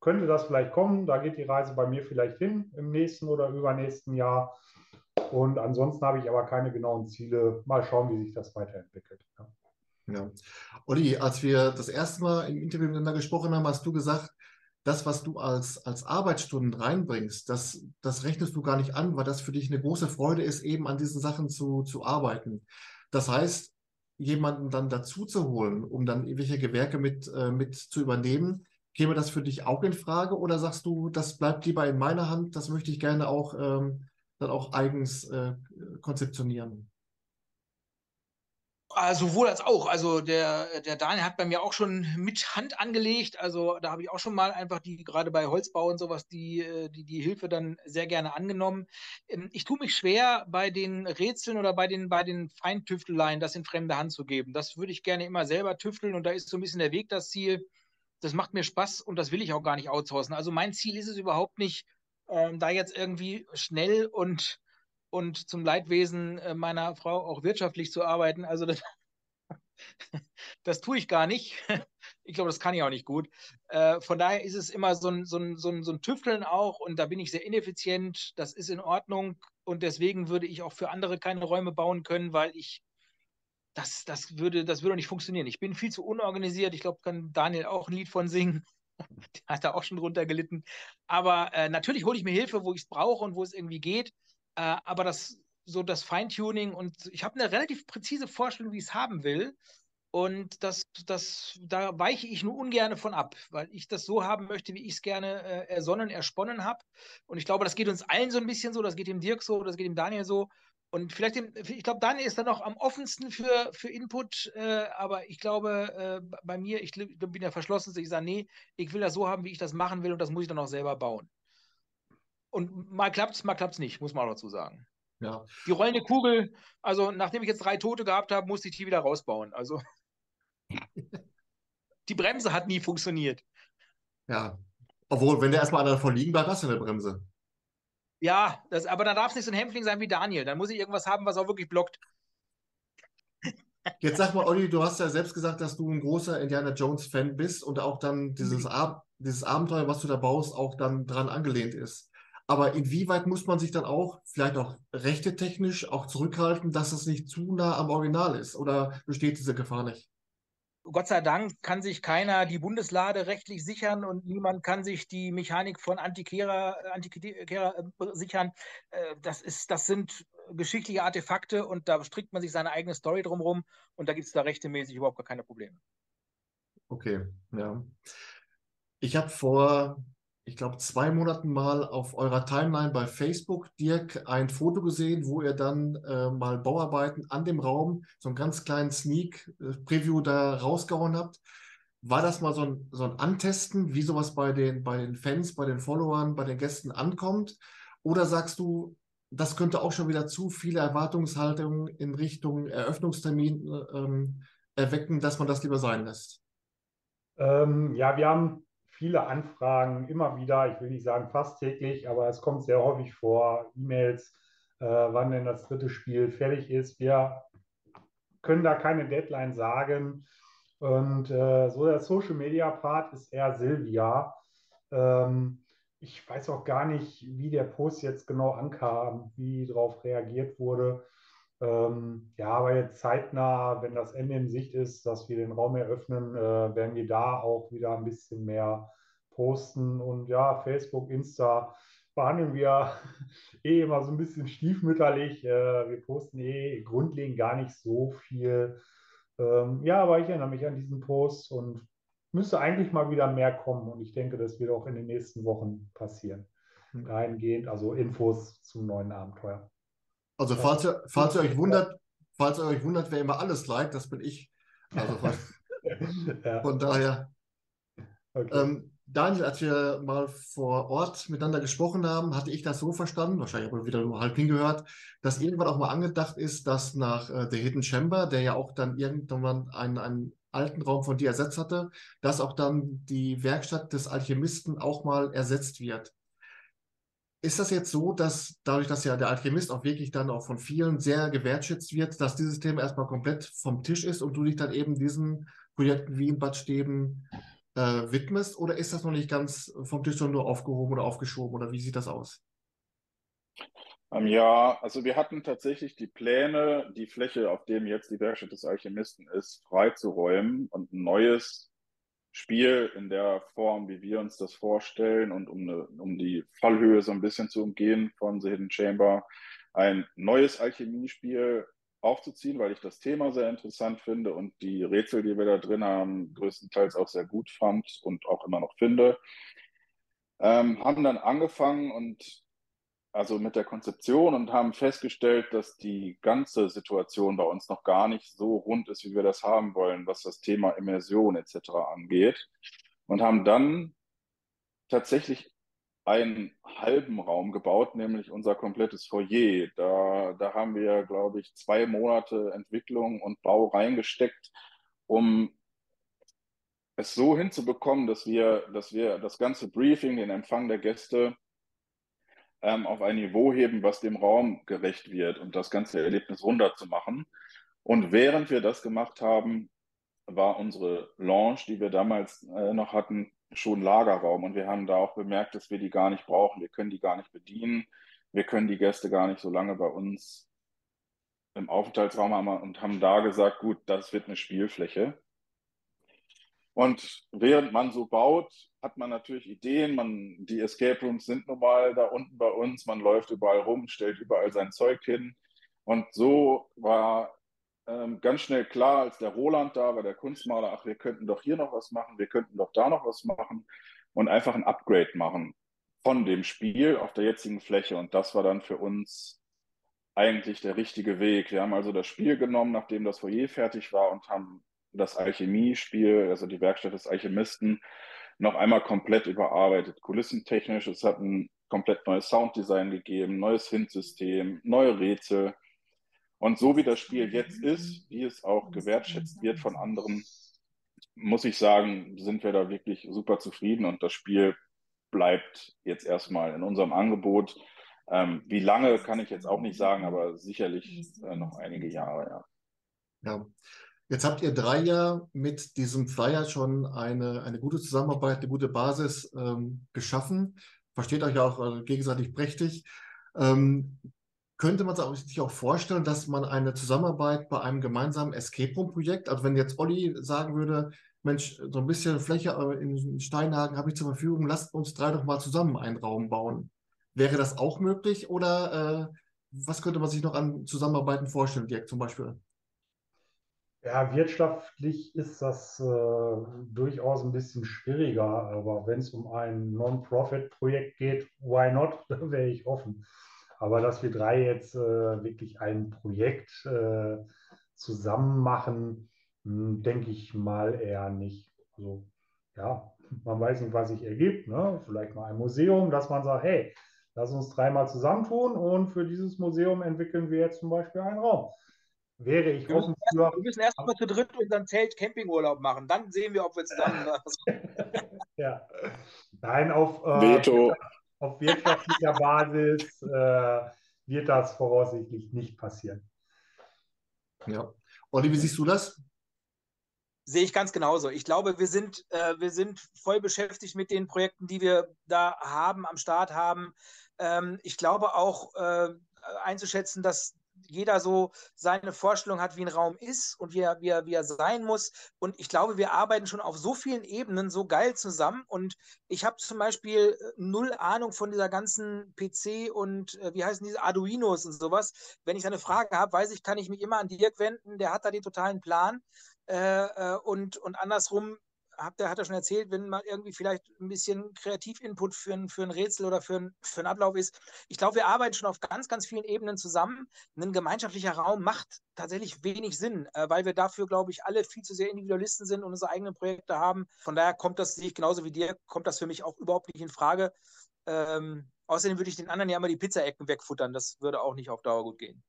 könnte das vielleicht kommen. Da geht die Reise bei mir vielleicht hin im nächsten oder übernächsten Jahr. Und ansonsten habe ich aber keine genauen Ziele. Mal schauen, wie sich das weiterentwickelt. Ja. Ja. Olli, als wir das erste Mal im Interview miteinander gesprochen haben, hast du gesagt, das, was du als, als Arbeitsstunden reinbringst, das, das rechnest du gar nicht an, weil das für dich eine große Freude ist, eben an diesen Sachen zu, zu arbeiten. Das heißt, jemanden dann dazu zu holen, um dann irgendwelche Gewerke mit, äh, mit zu übernehmen, käme das für dich auch in Frage oder sagst du, das bleibt lieber in meiner Hand, das möchte ich gerne auch ähm, dann auch eigens äh, konzeptionieren? Also sowohl als auch. Also der, der Daniel hat bei mir auch schon mit Hand angelegt. Also da habe ich auch schon mal einfach die, gerade bei Holzbau und sowas, die, äh, die, die Hilfe dann sehr gerne angenommen. Ähm, ich tue mich schwer, bei den Rätseln oder bei den, bei den Feintüfteleien das in fremde Hand zu geben. Das würde ich gerne immer selber tüfteln und da ist so ein bisschen der Weg das Ziel. Das macht mir Spaß und das will ich auch gar nicht outsourcen. Also mein Ziel ist es überhaupt nicht, ähm, da jetzt irgendwie schnell und und zum Leidwesen äh, meiner Frau auch wirtschaftlich zu arbeiten. Also das, das tue ich gar nicht. Ich glaube, das kann ich auch nicht gut. Äh, von daher ist es immer so ein, so, ein, so, ein, so ein Tüfteln auch und da bin ich sehr ineffizient. Das ist in Ordnung und deswegen würde ich auch für andere keine Räume bauen können, weil ich das, das würde, das würde nicht funktionieren. Ich bin viel zu unorganisiert. Ich glaube, kann Daniel auch ein Lied von singen. Der hat da auch schon drunter gelitten. Aber äh, natürlich hole ich mir Hilfe, wo ich es brauche und wo es irgendwie geht. Äh, aber das so das Feintuning und ich habe eine relativ präzise Vorstellung, wie ich es haben will. Und das, das, da weiche ich nur ungern von ab, weil ich das so haben möchte, wie ich es gerne äh, ersonnen, ersponnen habe. Und ich glaube, das geht uns allen so ein bisschen so, das geht dem Dirk so, das geht dem Daniel so. Und vielleicht, dem, ich glaube, Daniel ist dann noch am offensten für, für Input, äh, aber ich glaube, äh, bei mir, ich bin ja verschlossen, ich sage, nee, ich will das so haben, wie ich das machen will und das muss ich dann auch selber bauen. Und mal klappt es, mal klappt es nicht, muss man auch dazu sagen. Ja. Die rollende Kugel, also nachdem ich jetzt drei Tote gehabt habe, musste ich die wieder rausbauen. Also die Bremse hat nie funktioniert. Ja. Obwohl, wenn der erstmal einer davon liegen bleibt, hast du eine Bremse. Ja, das, aber dann darf es nicht so ein Hämpfling sein wie Daniel. Dann muss ich irgendwas haben, was auch wirklich blockt. Jetzt sag mal, Olli, du hast ja selbst gesagt, dass du ein großer Indiana Jones-Fan bist und auch dann dieses, Ab dieses Abenteuer, was du da baust, auch dann dran angelehnt ist. Aber inwieweit muss man sich dann auch, vielleicht auch rechtetechnisch, auch zurückhalten, dass es nicht zu nah am Original ist? Oder besteht diese Gefahr nicht? Gott sei Dank kann sich keiner die Bundeslade rechtlich sichern und niemand kann sich die Mechanik von Antikera, Antikera äh, sichern. Äh, das, ist, das sind geschichtliche Artefakte und da strickt man sich seine eigene Story drumherum und da gibt es da rechtemäßig überhaupt gar keine Probleme. Okay, ja. Ich habe vor ich glaube, zwei Monaten mal auf eurer Timeline bei Facebook, Dirk, ein Foto gesehen, wo ihr dann äh, mal Bauarbeiten an dem Raum, so einen ganz kleinen Sneak-Preview äh, da rausgehauen habt. War das mal so ein, so ein Antesten, wie sowas bei den, bei den Fans, bei den Followern, bei den Gästen ankommt? Oder sagst du, das könnte auch schon wieder zu viele Erwartungshaltungen in Richtung Eröffnungstermin äh, ähm, erwecken, dass man das lieber sein lässt? Ähm, ja, wir haben viele Anfragen immer wieder, ich will nicht sagen fast täglich, aber es kommt sehr häufig vor, E-Mails, äh, wann denn das dritte Spiel fertig ist. Wir können da keine Deadline sagen. Und äh, so der Social Media Part ist eher Silvia. Ähm, ich weiß auch gar nicht, wie der Post jetzt genau ankam, wie darauf reagiert wurde. Ähm, ja, aber jetzt zeitnah, wenn das Ende in Sicht ist, dass wir den Raum eröffnen, äh, werden wir da auch wieder ein bisschen mehr posten. Und ja, Facebook, Insta behandeln wir eh immer so ein bisschen stiefmütterlich. Äh, wir posten eh grundlegend gar nicht so viel. Ähm, ja, aber ich erinnere mich an diesen Post und müsste eigentlich mal wieder mehr kommen. Und ich denke, das wird auch in den nächsten Wochen passieren. Hm. Dahingehend, also Infos zum neuen Abenteuer. Also falls ihr, falls ihr euch wundert, falls ihr euch wundert, wer immer alles liked, das bin ich. Also von, ja. von daher. Okay. Ähm, Daniel, als wir mal vor Ort miteinander gesprochen haben, hatte ich das so verstanden, wahrscheinlich habe ich wieder nur halb hingehört, dass irgendwann auch mal angedacht ist, dass nach äh, The Hidden Chamber, der ja auch dann irgendwann einen, einen alten Raum von dir ersetzt hatte, dass auch dann die Werkstatt des Alchemisten auch mal ersetzt wird. Ist das jetzt so, dass dadurch, dass ja der Alchemist auch wirklich dann auch von vielen sehr gewertschätzt wird, dass dieses Thema erstmal komplett vom Tisch ist und du dich dann eben diesen Projekten wie in Bad Steben äh, widmest? Oder ist das noch nicht ganz vom Tisch nur aufgehoben oder aufgeschoben? Oder wie sieht das aus? Ähm, ja, also wir hatten tatsächlich die Pläne, die Fläche, auf dem jetzt die Werkstatt des Alchemisten ist, freizuräumen und ein neues Spiel in der Form, wie wir uns das vorstellen und um, eine, um die Fallhöhe so ein bisschen zu umgehen von The Hidden Chamber, ein neues Alchemiespiel aufzuziehen, weil ich das Thema sehr interessant finde und die Rätsel, die wir da drin haben, größtenteils auch sehr gut fand und auch immer noch finde. Ähm, haben dann angefangen und also mit der Konzeption und haben festgestellt, dass die ganze Situation bei uns noch gar nicht so rund ist, wie wir das haben wollen, was das Thema Immersion etc. angeht. Und haben dann tatsächlich einen halben Raum gebaut, nämlich unser komplettes Foyer. Da, da haben wir, glaube ich, zwei Monate Entwicklung und Bau reingesteckt, um es so hinzubekommen, dass wir, dass wir das ganze Briefing, den Empfang der Gäste ähm, auf ein Niveau heben, was dem Raum gerecht wird und das ganze Erlebnis runter zu machen. Und während wir das gemacht haben, war unsere Launch, die wir damals äh, noch hatten, schon Lagerraum. Und wir haben da auch bemerkt, dass wir die gar nicht brauchen. Wir können die gar nicht bedienen. Wir können die Gäste gar nicht so lange bei uns im Aufenthaltsraum haben und haben da gesagt, gut, das wird eine Spielfläche. Und während man so baut, hat man natürlich Ideen. Man, die Escape Rooms sind nun mal da unten bei uns. Man läuft überall rum, stellt überall sein Zeug hin. Und so war ähm, ganz schnell klar, als der Roland da war, der Kunstmaler, ach, wir könnten doch hier noch was machen, wir könnten doch da noch was machen und einfach ein Upgrade machen von dem Spiel auf der jetzigen Fläche. Und das war dann für uns eigentlich der richtige Weg. Wir haben also das Spiel genommen, nachdem das Foyer fertig war und haben das Alchemie-Spiel, also die Werkstatt des Alchemisten, noch einmal komplett überarbeitet. Kulissentechnisch, es hat ein komplett neues Sounddesign gegeben, neues Hintsystem, neue Rätsel. Und so wie das Spiel jetzt ist, wie es auch gewertschätzt wird von anderen, muss ich sagen, sind wir da wirklich super zufrieden und das Spiel bleibt jetzt erstmal in unserem Angebot. Ähm, wie lange kann ich jetzt auch nicht sagen, aber sicherlich äh, noch einige Jahre, ja. Ja. Jetzt habt ihr drei Jahre mit diesem Flyer schon eine, eine gute Zusammenarbeit, eine gute Basis ähm, geschaffen. Versteht euch auch äh, gegenseitig prächtig. Ähm, könnte man sich auch vorstellen, dass man eine Zusammenarbeit bei einem gemeinsamen Escape Room-Projekt, also wenn jetzt Olli sagen würde, Mensch, so ein bisschen Fläche äh, in Steinhagen habe ich zur Verfügung, lasst uns drei doch mal zusammen einen Raum bauen. Wäre das auch möglich oder äh, was könnte man sich noch an Zusammenarbeiten vorstellen, Dirk, zum Beispiel? Ja, wirtschaftlich ist das äh, durchaus ein bisschen schwieriger, aber wenn es um ein Non-Profit-Projekt geht, why not? Da wäre ich offen. Aber dass wir drei jetzt äh, wirklich ein Projekt äh, zusammen machen, hm, denke ich mal eher nicht. Also ja, man weiß nicht, was sich ergibt. Ne? Vielleicht mal ein Museum, dass man sagt, hey, lass uns dreimal zusammentun und für dieses Museum entwickeln wir jetzt zum Beispiel einen Raum. Wäre ich offen für. wir müssen erst mal zu dritt unseren Zelt-Campingurlaub machen. Dann sehen wir, ob wir zusammen. ja. Nein, auf, äh, auf wirtschaftlicher Basis äh, wird das voraussichtlich nicht passieren. Ja. Olli, wie siehst du das? Sehe ich ganz genauso. Ich glaube, wir sind, äh, wir sind voll beschäftigt mit den Projekten, die wir da haben, am Start haben. Ähm, ich glaube auch äh, einzuschätzen, dass jeder so seine Vorstellung hat, wie ein Raum ist und wie er, wie, er, wie er sein muss. Und ich glaube, wir arbeiten schon auf so vielen Ebenen so geil zusammen. Und ich habe zum Beispiel äh, null Ahnung von dieser ganzen PC und äh, wie heißen diese Arduinos und sowas. Wenn ich eine Frage habe, weiß ich, kann ich mich immer an Dirk wenden, der hat da den totalen Plan. Äh, äh und, und andersrum habt ihr, hat er schon erzählt, wenn mal irgendwie vielleicht ein bisschen Kreativinput für ein, für ein Rätsel oder für, ein, für einen Ablauf ist. Ich glaube, wir arbeiten schon auf ganz, ganz vielen Ebenen zusammen. Ein gemeinschaftlicher Raum macht tatsächlich wenig Sinn, äh, weil wir dafür, glaube ich, alle viel zu sehr Individualisten sind und unsere eigenen Projekte haben. Von daher kommt das, sehe ich genauso wie dir, kommt das für mich auch überhaupt nicht in Frage. Ähm, außerdem würde ich den anderen ja immer die Pizzaecken wegfuttern. Das würde auch nicht auf Dauer gut gehen.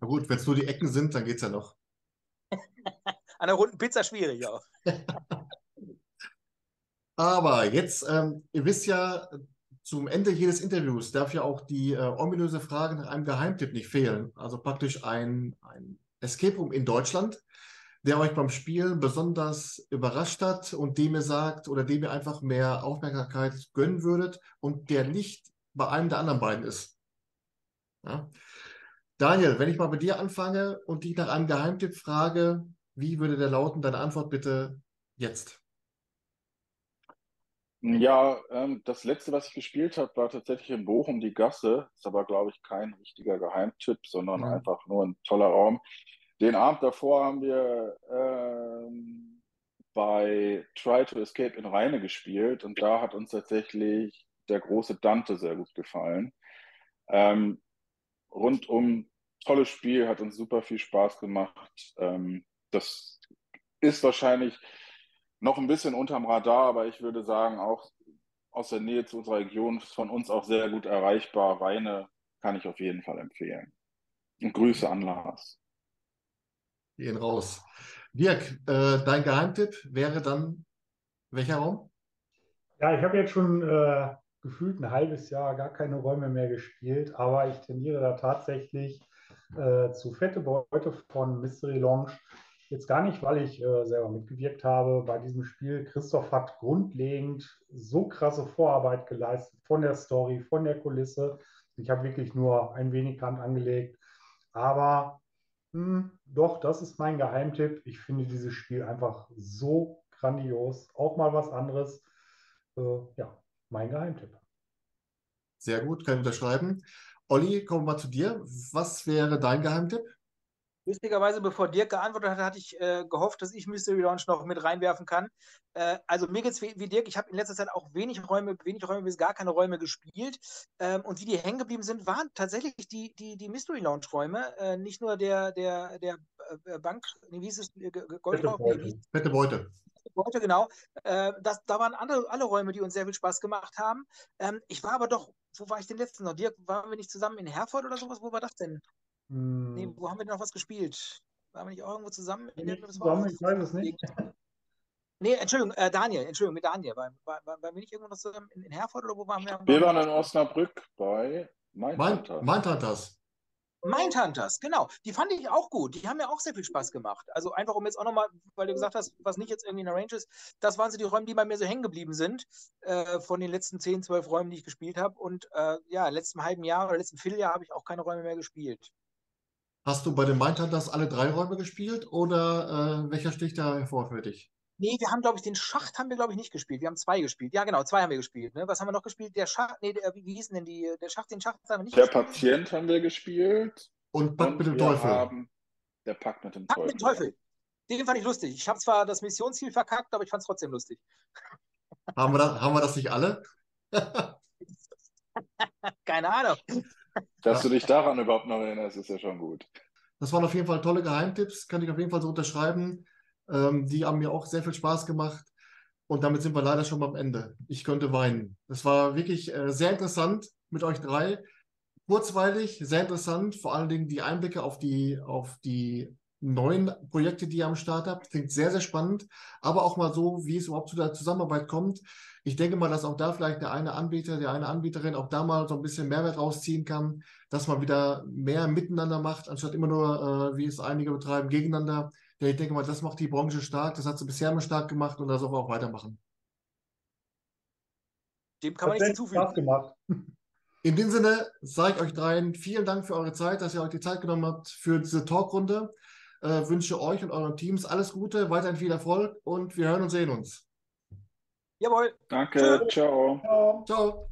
Na gut, wenn es nur die Ecken sind, dann geht es ja noch. an der runden Pizza schwierig auch. Aber jetzt, ähm, ihr wisst ja, zum Ende jedes Interviews darf ja auch die äh, ominöse Frage nach einem Geheimtipp nicht fehlen. Also praktisch ein, ein Escape Room in Deutschland, der euch beim Spielen besonders überrascht hat und dem ihr sagt oder dem ihr einfach mehr Aufmerksamkeit gönnen würdet und der nicht bei einem der anderen beiden ist. Ja? Daniel, wenn ich mal bei dir anfange und dich nach einem Geheimtipp frage, wie würde der lauten? Deine Antwort bitte jetzt. Ja, ähm, das letzte, was ich gespielt habe, war tatsächlich in Bochum die Gasse. Ist aber, glaube ich, kein richtiger Geheimtipp, sondern mhm. einfach nur ein toller Raum. Den Abend davor haben wir ähm, bei Try to Escape in Rheine gespielt und da hat uns tatsächlich der große Dante sehr gut gefallen. Ähm, rundum tolles Spiel, hat uns super viel Spaß gemacht. Ähm, das ist wahrscheinlich noch ein bisschen unterm Radar, aber ich würde sagen, auch aus der Nähe zu unserer Region von uns auch sehr gut erreichbar. Weine kann ich auf jeden Fall empfehlen. Und Grüße an Lars. Gehen raus. Dirk, äh, dein Geheimtipp wäre dann welcher Raum? Ja, ich habe jetzt schon äh, gefühlt ein halbes Jahr gar keine Räume mehr gespielt, aber ich tendiere da tatsächlich äh, zu Fette Beute von Mystery Lounge. Jetzt gar nicht, weil ich äh, selber mitgewirkt habe bei diesem Spiel. Christoph hat grundlegend so krasse Vorarbeit geleistet von der Story, von der Kulisse. Ich habe wirklich nur ein wenig Hand angelegt. Aber mh, hm, doch, das ist mein Geheimtipp. Ich finde dieses Spiel einfach so grandios. Auch mal was anderes. Äh, ja, mein Geheimtipp. Sehr gut, kann ich unterschreiben. Olli, kommen wir mal zu dir. Was wäre dein Geheimtipp? Lustigerweise, bevor Dirk geantwortet hat, hatte ich äh, gehofft, dass ich Mystery Launch noch mit reinwerfen kann. Äh, also mir geht es wie, wie, Dirk, ich habe in letzter Zeit auch wenig Räume, wenig Räume bis gar keine Räume gespielt. Ähm, und wie die hängen geblieben sind, waren tatsächlich die, die, die Mystery Launch Räume, äh, nicht nur der, der, der äh, Bank, nee, wie hieß es, Goldraum? Fette Beute. Beute, genau. Äh, das, da waren andere, alle Räume, die uns sehr viel Spaß gemacht haben. Ähm, ich war aber doch, wo war ich denn letzten noch? Dirk, waren wir nicht zusammen in Herford oder sowas? Wo war das denn? Hm. Nee, wo haben wir denn noch was gespielt? Waren wir nicht auch irgendwo zusammen? Nicht zusammen ich weiß es nicht. Nee, Entschuldigung, äh, Daniel, Entschuldigung, mit Daniel. Waren, war, war, wir nicht irgendwo noch zusammen in, in, Herford oder wo waren wir? Wir waren in Osnabrück bei Mindhunters. Mindhunters. Mindhunters, genau. Die fand ich auch gut. Die haben mir auch sehr viel Spaß gemacht. Also einfach, um jetzt auch nochmal, weil du gesagt hast, was nicht jetzt irgendwie in der Range ist, das waren so die Räume, die bei mir so hängen geblieben sind, äh, von den letzten 10, 12 Räumen, die ich gespielt habe. Und äh, ja, letzten halben Jahr oder letzten Vierteljahr habe ich auch keine Räume mehr gespielt. Hast du bei den Mindhunters alle drei Räume gespielt oder äh, welcher sticht da hervor für dich? Nee, wir haben, glaube ich, den Schacht haben wir, glaube ich, nicht gespielt. Wir haben zwei gespielt. Ja, genau, zwei haben wir gespielt. Ne? Was haben wir noch gespielt? Der Schacht, nee, der, wie hießen denn die? Der Schacht, den Schacht haben wir nicht Der gespielt. Patient haben wir gespielt. Und Pakt mit dem Teufel. Haben der Pakt mit dem Pakt Teufel. Mit dem Teufel. Den fand ich lustig. Ich habe zwar das Missionsziel verkackt, aber ich fand es trotzdem lustig. Haben wir, das, haben wir das nicht alle? Keine Ahnung. Dass du dich daran überhaupt noch erinnerst, ist ja schon gut. Das waren auf jeden Fall tolle Geheimtipps, kann ich auf jeden Fall so unterschreiben. Ähm, die haben mir auch sehr viel Spaß gemacht. Und damit sind wir leider schon am Ende. Ich könnte weinen. Das war wirklich äh, sehr interessant mit euch drei. Kurzweilig, sehr interessant. Vor allen Dingen die Einblicke auf die, auf die neuen Projekte, die ihr am Start habt. Klingt sehr, sehr spannend. Aber auch mal so, wie es überhaupt zu der Zusammenarbeit kommt. Ich denke mal, dass auch da vielleicht der eine Anbieter, der eine Anbieterin auch da mal so ein bisschen Mehrwert rausziehen kann, dass man wieder mehr miteinander macht, anstatt immer nur, äh, wie es einige betreiben, gegeneinander. Ja, ich denke mal, das macht die Branche stark. Das hat sie bisher immer stark gemacht und da soll wir auch weitermachen. Dem kann man nichts hinzufügen. Spaß gemacht. In dem Sinne sage ich euch dreien vielen Dank für eure Zeit, dass ihr euch die Zeit genommen habt für diese Talkrunde. Äh, wünsche euch und euren Teams alles Gute, weiterhin viel Erfolg und wir hören und sehen uns. Jawohl. Danke. Ciao. Ciao. Ciao.